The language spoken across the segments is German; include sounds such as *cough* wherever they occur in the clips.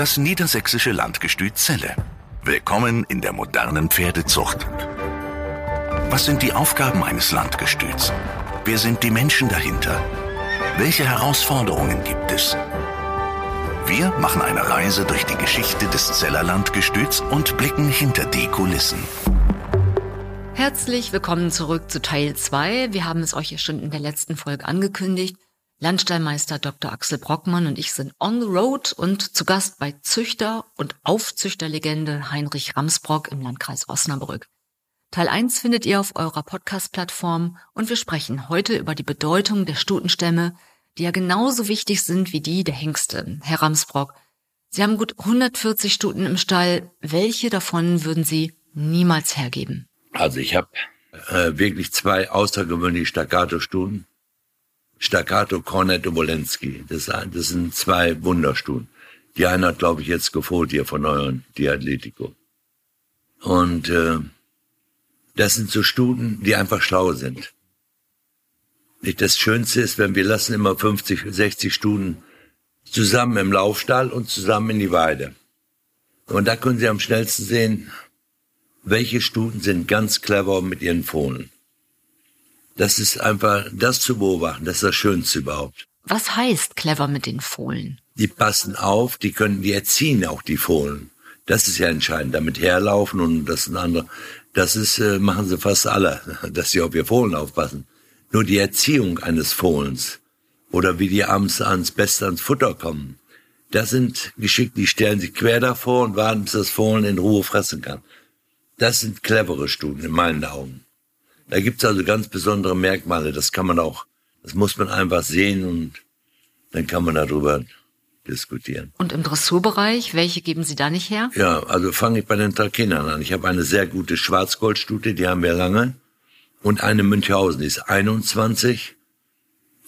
Das niedersächsische Landgestüt Celle. Willkommen in der modernen Pferdezucht. Was sind die Aufgaben eines Landgestüts? Wer sind die Menschen dahinter? Welche Herausforderungen gibt es? Wir machen eine Reise durch die Geschichte des Zeller Landgestüts und blicken hinter die Kulissen. Herzlich willkommen zurück zu Teil 2. Wir haben es euch ja schon in der letzten Folge angekündigt. Landstallmeister Dr. Axel Brockmann und ich sind on the road und zu Gast bei Züchter und Aufzüchterlegende Heinrich Ramsbrock im Landkreis Osnabrück. Teil 1 findet ihr auf eurer Podcast-Plattform und wir sprechen heute über die Bedeutung der Stutenstämme, die ja genauso wichtig sind wie die der Hengste. Herr Ramsbrock, Sie haben gut 140 Stuten im Stall. Welche davon würden Sie niemals hergeben? Also ich habe äh, wirklich zwei außergewöhnliche Staccato-Stuten Staccato, Cornet und. Das, das sind zwei Wunderstuhlen. Die eine hat, glaube ich, jetzt gefohlt hier von euren Diatletico. Und äh, das sind so Stuten, die einfach schlau sind. Das Schönste ist, wenn wir lassen immer 50, 60 Stuten zusammen im Laufstall und zusammen in die Weide. Und da können Sie am schnellsten sehen, welche Stuten sind ganz clever mit ihren Fohlen. Das ist einfach, das zu beobachten, das ist das Schönste überhaupt. Was heißt clever mit den Fohlen? Die passen auf, die können, die erziehen auch die Fohlen. Das ist ja entscheidend. Damit herlaufen und das ein andere, das ist, äh, machen sie fast alle, *laughs* dass sie auf ihr Fohlen aufpassen. Nur die Erziehung eines Fohlens oder wie die abends ans Beste ans Futter kommen, das sind geschickt, die stellen sich quer davor und warten, bis das Fohlen in Ruhe fressen kann. Das sind clevere Studien in meinen Augen. Da gibt's also ganz besondere Merkmale. Das kann man auch, das muss man einfach sehen und dann kann man darüber diskutieren. Und im Dressurbereich, welche geben Sie da nicht her? Ja, also fange ich bei den Trakehner an. Ich habe eine sehr gute Schwarzgoldstute, die haben wir lange. Und eine Münchhausen, die ist 21.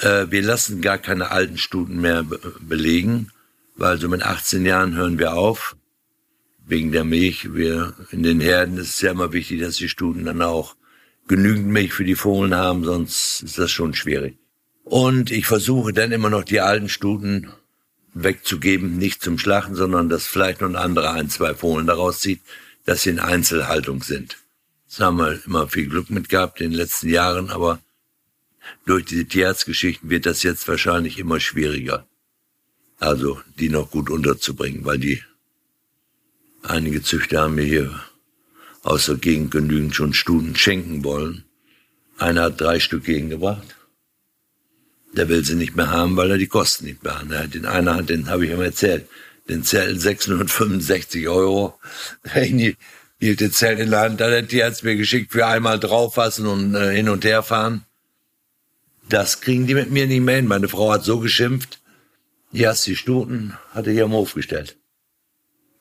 Äh, wir lassen gar keine alten Stuten mehr be belegen, weil so mit 18 Jahren hören wir auf. Wegen der Milch. Wir, in den Herden ist es ja immer wichtig, dass die Stuten dann auch genügend Milch für die Fohlen haben, sonst ist das schon schwierig. Und ich versuche dann immer noch die alten Stuten wegzugeben, nicht zum Schlachten, sondern dass vielleicht noch ein anderer ein, zwei Fohlen daraus zieht, dass sie in Einzelhaltung sind. Das haben wir immer viel Glück mit gehabt in den letzten Jahren, aber durch diese Tierarztgeschichten wird das jetzt wahrscheinlich immer schwieriger. Also, die noch gut unterzubringen, weil die einige Züchter haben mir hier aus der Gegend genügend schon Stuten schenken wollen. Einer hat drei Stück gegengebracht. Der will sie nicht mehr haben, weil er die Kosten nicht mehr hat. Den einer hat, den habe ich ihm erzählt, den Zelt 665 Euro. Ich hielt den Zelt in der Hand, dann hat die hat's mir geschickt für einmal drauffassen und äh, hin und her fahren. Das kriegen die mit mir nicht mehr hin. Meine Frau hat so geschimpft. Hier hast die Stuten, hat er hier am Hof gestellt.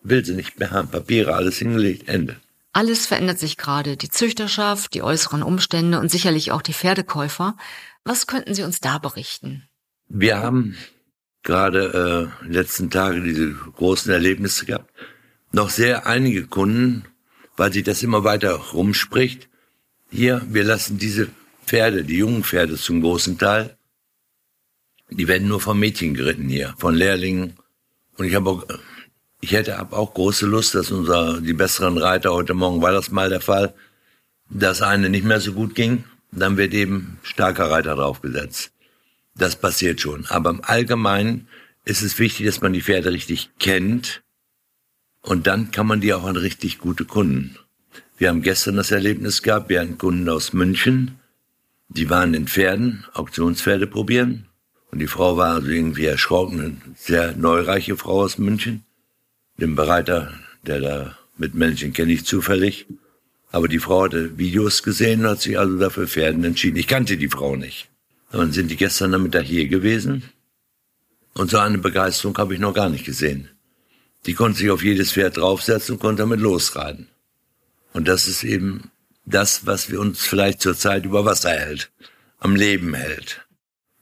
Will sie nicht mehr haben. Papiere, alles hingelegt, Ende. Alles verändert sich gerade, die Züchterschaft, die äußeren Umstände und sicherlich auch die Pferdekäufer. Was könnten Sie uns da berichten? Wir haben gerade äh, letzten Tage diese großen Erlebnisse gehabt. Noch sehr einige Kunden, weil sich das immer weiter rumspricht. Hier, wir lassen diese Pferde, die jungen Pferde zum großen Teil, die werden nur von Mädchen geritten hier, von Lehrlingen. Und ich habe auch ich hätte auch große Lust, dass unser, die besseren Reiter, heute Morgen war das mal der Fall, dass eine nicht mehr so gut ging, dann wird eben starker Reiter draufgesetzt. Das passiert schon. Aber im Allgemeinen ist es wichtig, dass man die Pferde richtig kennt und dann kann man die auch an richtig gute Kunden. Wir haben gestern das Erlebnis gehabt, wir hatten Kunden aus München, die waren in Pferden, Auktionspferde probieren und die Frau war also irgendwie erschrocken, eine sehr neureiche Frau aus München den Bereiter, der da mit Männchen kenne ich zufällig. Aber die Frau hatte Videos gesehen und hat sich also dafür Pferden entschieden. Ich kannte die Frau nicht. dann sind die gestern Nachmittag hier gewesen. Und so eine Begeisterung habe ich noch gar nicht gesehen. Die konnte sich auf jedes Pferd draufsetzen und konnte damit losreiten. Und das ist eben das, was wir uns vielleicht zurzeit über Wasser hält, am Leben hält.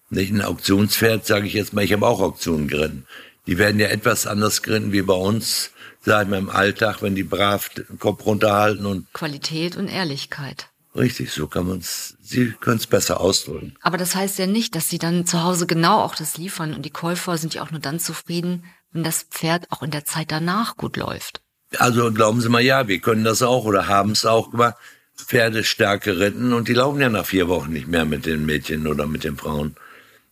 Nicht ein Auktionspferd, sage ich jetzt mal, ich habe auch Auktionen geritten. Die werden ja etwas anders geritten wie bei uns, sagen wir im Alltag, wenn die brav den Kopf runterhalten und Qualität und Ehrlichkeit. Richtig, so kann man's. Sie können es besser ausdrücken. Aber das heißt ja nicht, dass sie dann zu Hause genau auch das liefern und die Käufer sind ja auch nur dann zufrieden, wenn das Pferd auch in der Zeit danach gut läuft? Also glauben Sie mal, ja, wir können das auch oder haben es auch gemacht. Pferde stark geritten und die laufen ja nach vier Wochen nicht mehr mit den Mädchen oder mit den Frauen.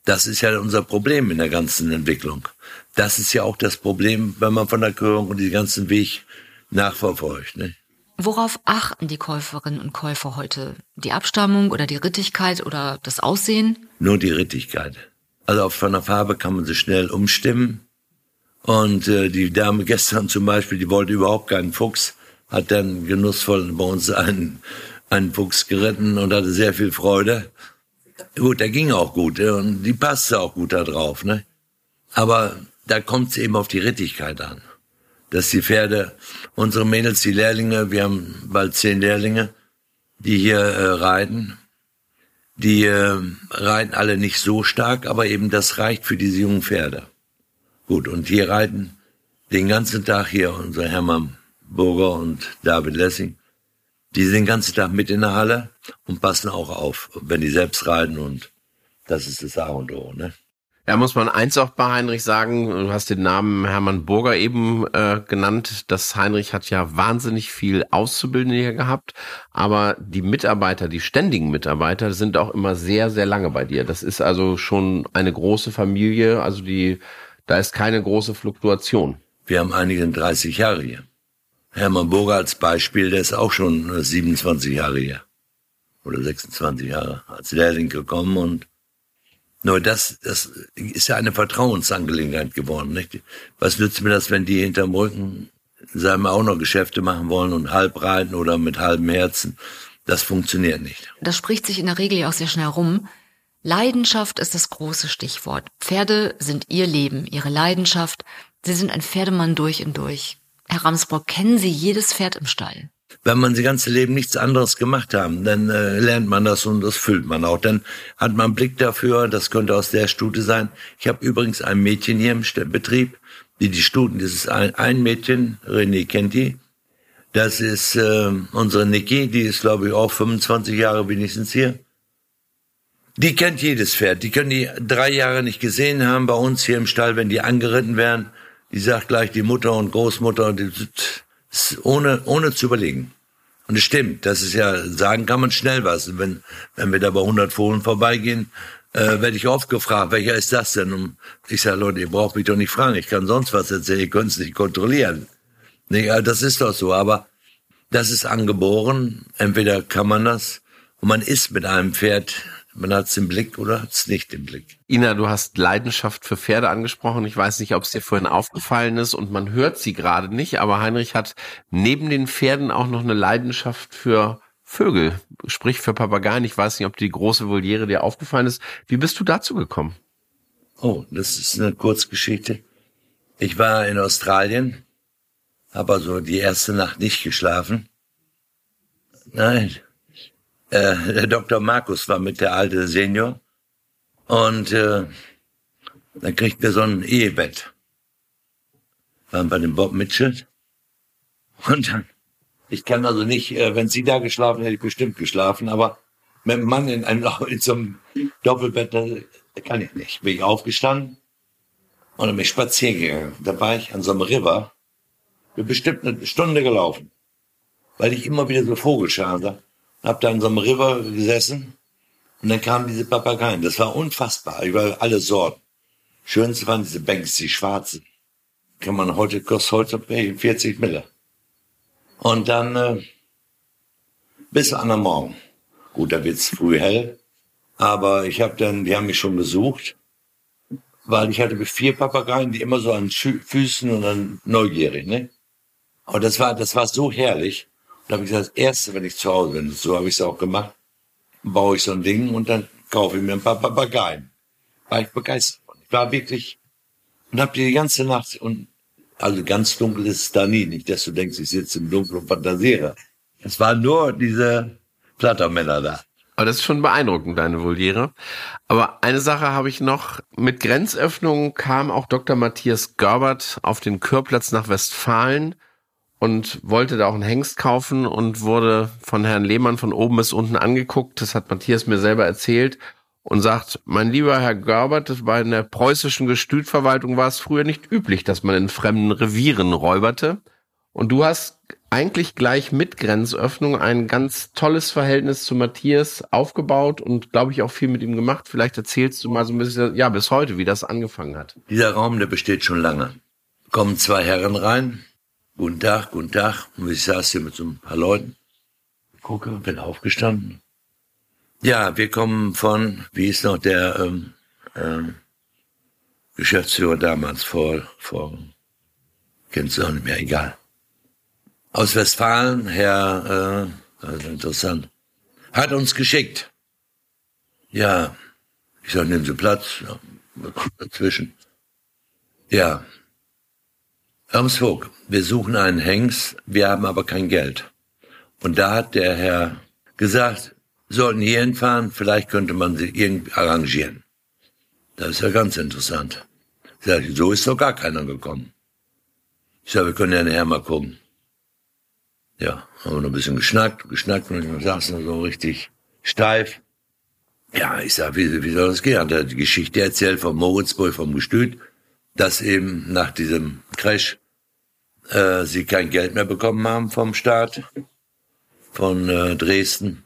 Das ist ja unser Problem in der ganzen Entwicklung. Das ist ja auch das Problem, wenn man von der Körung und den ganzen Weg nachverfolgt. Ne? Worauf achten die Käuferinnen und Käufer heute? Die Abstammung oder die Rittigkeit oder das Aussehen? Nur die Rittigkeit. Also von der Farbe kann man sich schnell umstimmen. Und äh, die Dame *laughs* gestern zum Beispiel, die wollte überhaupt keinen Fuchs, hat dann genussvoll bei uns einen, einen Fuchs geritten und hatte sehr viel Freude. Gut, der ging auch gut und die passte auch gut da drauf. Ne? Aber da kommt es eben auf die Rittigkeit an. Dass die Pferde, unsere Mädels, die Lehrlinge, wir haben bald zehn Lehrlinge, die hier äh, reiten, die äh, reiten alle nicht so stark, aber eben das reicht für diese jungen Pferde. Gut, und hier reiten den ganzen Tag hier unser Hermann Burger und David Lessing. Die sind den ganzen Tag mit in der Halle und passen auch auf, wenn die selbst reiten und das ist das A und O, ne? Ja, muss man eins auch bei Heinrich sagen, du hast den Namen Hermann Burger eben äh, genannt. Das Heinrich hat ja wahnsinnig viel Auszubildende hier gehabt, aber die Mitarbeiter, die ständigen Mitarbeiter sind auch immer sehr, sehr lange bei dir. Das ist also schon eine große Familie, also die, da ist keine große Fluktuation. Wir haben einige 30 Jahre hier. Hermann Burger als Beispiel, der ist auch schon 27 Jahre hier. Oder 26 Jahre als Lehrling gekommen und nur das, das ist ja eine Vertrauensangelegenheit geworden. Nicht? Was nützt mir das, wenn die hinterm Rücken, sagen wir, auch noch Geschäfte machen wollen und halb reiten oder mit halbem Herzen? Das funktioniert nicht. Das spricht sich in der Regel ja auch sehr schnell rum. Leidenschaft ist das große Stichwort. Pferde sind ihr Leben, ihre Leidenschaft. Sie sind ein Pferdemann durch und durch. Herr Ramsbrock, kennen Sie jedes Pferd im Stall? wenn man das ganze Leben nichts anderes gemacht haben, dann äh, lernt man das und das fühlt man auch. Dann hat man Blick dafür, das könnte aus der Stute sein. Ich habe übrigens ein Mädchen hier im Betrieb, die die Stuten, das ist ein, ein Mädchen, René kennt die. Das ist äh, unsere Niki, die ist glaube ich auch 25 Jahre wenigstens hier. Die kennt jedes Pferd. Die können die drei Jahre nicht gesehen haben bei uns hier im Stall, wenn die angeritten werden. Die sagt gleich die Mutter und Großmutter, die, ohne, ohne zu überlegen. Und es stimmt, das ist ja, sagen kann man schnell was. Wenn, wenn wir da bei 100 Fohlen vorbeigehen, äh, werde ich oft gefragt, welcher ist das denn? Und ich sage, Leute, ihr braucht mich doch nicht fragen, ich kann sonst was erzählen, ihr könnt es nicht kontrollieren. Nee, das ist doch so, aber das ist angeboren. Entweder kann man das und man ist mit einem Pferd man hat es im Blick oder hat es nicht im Blick. Ina, du hast Leidenschaft für Pferde angesprochen. Ich weiß nicht, ob es dir vorhin aufgefallen ist und man hört sie gerade nicht, aber Heinrich hat neben den Pferden auch noch eine Leidenschaft für Vögel, sprich für Papageien. Ich weiß nicht, ob die große Voliere dir aufgefallen ist. Wie bist du dazu gekommen? Oh, das ist eine Kurzgeschichte. Ich war in Australien, habe also die erste Nacht nicht geschlafen. Nein, äh, *laughs* der Dr. Markus war mit der alte Senior und äh, dann kriegt wir so ein Ehebett. Waren bei dem Bob Mitchell. Und dann, ich kann also nicht, äh, wenn sie da geschlafen hätte, ich bestimmt geschlafen, aber mit einem Mann in, einem, *laughs* in so einem Doppelbett, da kann ich nicht. Bin ich aufgestanden und dann bin ich spazieren gegangen. Da war ich an so einem River, bin bestimmt eine Stunde gelaufen, weil ich immer wieder so Vogelscharen sah hab da in so einem River gesessen und dann kamen diese Papageien. Das war unfassbar. Über alle Sorten. Schönste waren diese Banks, die schwarzen. Kann man heute, kostet heute 40 Mille. Und dann, äh, bis an der Morgen. Gut, da wird's früh hell. Aber ich habe dann, die haben mich schon besucht, weil ich hatte vier Papageien, die immer so an Füßen und dann neugierig, ne? Aber das war, das war so herrlich. Da habe ich das Erste, wenn ich zu Hause bin, so habe ich es auch gemacht, baue ich so ein Ding und dann kaufe ich mir ein paar Papageien. War ich begeistert. Ich war wirklich und habe die ganze Nacht und also ganz dunkel ist es da nie, nicht, dass du denkst, ich sitze im Dunkeln und fantasiere. Es waren nur diese Flattermänner da. Aber das ist schon beeindruckend, deine Voliere. Aber eine Sache habe ich noch. Mit Grenzöffnungen kam auch Dr. Matthias Görbert auf den Kürplatz nach Westfalen und wollte da auch einen Hengst kaufen und wurde von Herrn Lehmann von oben bis unten angeguckt. Das hat Matthias mir selber erzählt. und sagt, mein lieber Herr Gerbert, bei der preußischen Gestütverwaltung war es früher nicht üblich, dass man in fremden Revieren räuberte. Und du hast eigentlich gleich mit Grenzöffnung ein ganz tolles Verhältnis zu Matthias aufgebaut und glaube ich auch viel mit ihm gemacht. Vielleicht erzählst du mal so ein bisschen, ja, bis heute, wie das angefangen hat. Dieser Raum, der besteht schon lange. Kommen zwei Herren rein. Guten Tag, guten Tag. Und ich saß hier mit so ein paar Leuten. Gucke, bin aufgestanden. Ja, wir kommen von, wie ist noch der ähm, ähm, Geschäftsführer damals vor, vor, kennst du auch nicht mehr, egal aus Westfalen, Herr, äh, also interessant, hat uns geschickt. Ja, ich sag, nehmen Sie Platz, dazwischen. Ja, Irmsvog, wir suchen einen Hengst, wir haben aber kein Geld. Und da hat der Herr gesagt, sollten hier hinfahren, vielleicht könnte man sie irgendwie arrangieren. Das ist ja ganz interessant. Ich so ist doch gar keiner gekommen. Ich sag, wir können ja nachher mal gucken. Ja, haben wir noch ein bisschen geschnackt, geschnackt und ich saßen so richtig steif. Ja, ich sag, wie, wie soll das gehen? Hat er die Geschichte erzählt vom Moritzburg, vom Gestüt, dass eben nach diesem Crash äh, sie kein Geld mehr bekommen haben vom Staat, von äh, Dresden.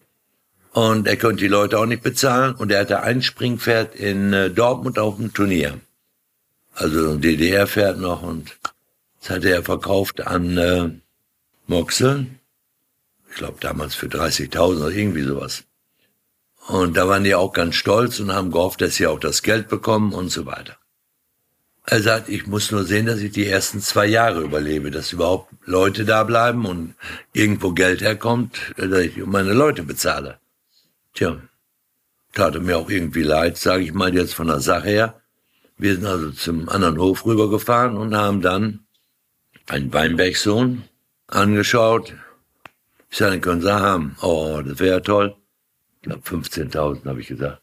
Und er konnte die Leute auch nicht bezahlen und er hatte ein Springpferd in äh, Dortmund auf dem Turnier. Also ein DDR-Pferd noch und das hatte er verkauft an äh, Moxel. Ich glaube damals für 30.000 oder irgendwie sowas. Und da waren die auch ganz stolz und haben gehofft, dass sie auch das Geld bekommen und so weiter. Er sagt, ich muss nur sehen, dass ich die ersten zwei Jahre überlebe, dass überhaupt Leute da bleiben und irgendwo Geld herkommt, dass ich meine Leute bezahle. Tja, tat mir auch irgendwie leid, sage ich mal jetzt von der Sache her. Wir sind also zum anderen Hof rübergefahren und haben dann einen Weinbergsohn, angeschaut. Ich sage, den können Sie haben. Oh, das wäre toll. Ich glaube 15.000 habe ich gesagt.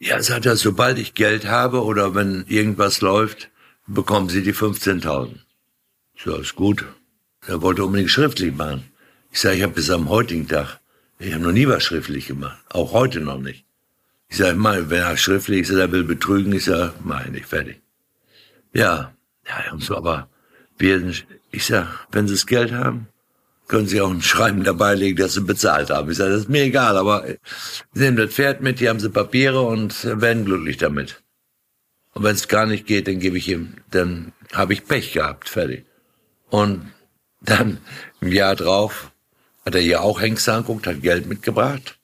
Ja, sagt er, sobald ich Geld habe oder wenn irgendwas läuft, bekommen Sie die 15.000. Ich sage, ist gut. Er wollte unbedingt schriftlich machen. Ich sage, ich habe bis am heutigen Tag, ich habe noch nie was schriftlich gemacht. Auch heute noch nicht. Ich sage, mal, wenn er schriftlich ist, er will betrügen, ich sage, mach ich nicht, fertig. Ja, ja, und so, aber wir, ich sag, wenn Sie das Geld haben, können Sie auch ein Schreiben dabei legen, dass Sie bezahlt haben. Ich sage, das ist mir egal, aber Sie nehmen das Pferd mit, hier haben Sie Papiere und werden glücklich damit. Und wenn es gar nicht geht, dann gebe ich ihm, dann habe ich Pech gehabt, fertig. Und dann im Jahr drauf hat er hier auch Hengst anguckt, hat Geld mitgebracht.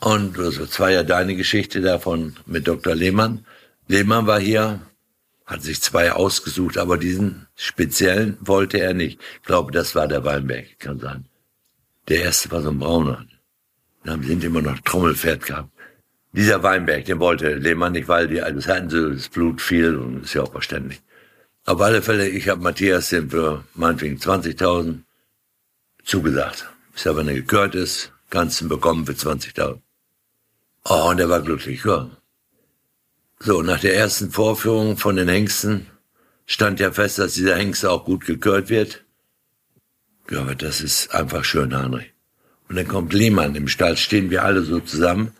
Und das war ja deine Geschichte davon mit Dr. Lehmann. Lehmann war hier, hat sich zwei ausgesucht, aber diesen speziellen wollte er nicht. Ich glaube, das war der Weinberg, kann sein. Der erste war so ein brauner. Dann sind immer noch Trommelpferd gehabt. Dieser Weinberg, den wollte Lehmann nicht, weil die, das hatten sie, das Blut fiel und ist ja auch verständlich. Auf alle Fälle, ich habe Matthias den für meinetwegen 20.000 zugesagt. Ich habe, wenn er gekürt ist, kannst ihn bekommen für 20.000. Oh, und er war glücklich, ja. So, nach der ersten Vorführung von den Hengsten stand ja fest, dass dieser Hengst auch gut gekürt wird. Ja, aber das ist einfach schön, Heinrich. Und dann kommt Lehmann, im Stall stehen wir alle so zusammen.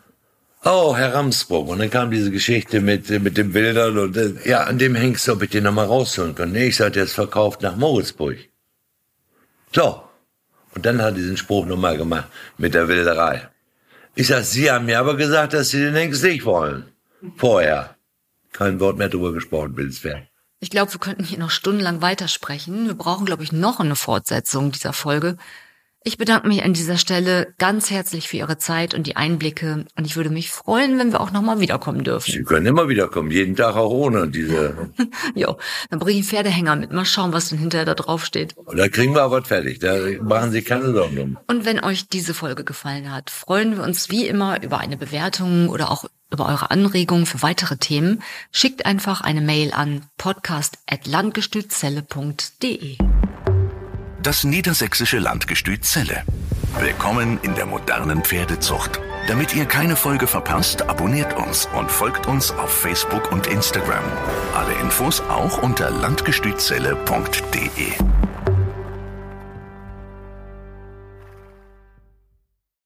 Oh, Herr Ramsburg. Und dann kam diese Geschichte mit, mit den Bildern und, äh, ja, an dem Hengst, ob ich den nochmal rausholen kann. Nee, ich sagte, ist verkauft nach Moritzburg. So. Und dann hat er diesen Spruch nochmal gemacht mit der Wilderei. Ich sag, Sie haben mir aber gesagt, dass Sie den Hengst nicht wollen. Vorher. Kein Wort mehr drüber gesprochen, Wilsberg. Ich glaube, wir könnten hier noch stundenlang weitersprechen. Wir brauchen, glaube ich, noch eine Fortsetzung dieser Folge. Ich bedanke mich an dieser Stelle ganz herzlich für Ihre Zeit und die Einblicke. Und ich würde mich freuen, wenn wir auch nochmal wiederkommen dürfen. Sie können immer wiederkommen, jeden Tag auch ohne diese. *laughs* jo, dann bringe ich einen Pferdehänger mit. Mal schauen, was denn hinterher da drauf steht. Da kriegen wir aber fertig. Da machen Sie keine Sorgen drum. Und wenn euch diese Folge gefallen hat, freuen wir uns wie immer über eine Bewertung oder auch über eure Anregungen für weitere Themen. Schickt einfach eine Mail an podcast.landgestützelle.de. Das niedersächsische Landgestüt Zelle. Willkommen in der modernen Pferdezucht. Damit ihr keine Folge verpasst, abonniert uns und folgt uns auf Facebook und Instagram. Alle Infos auch unter landgestützelle.de.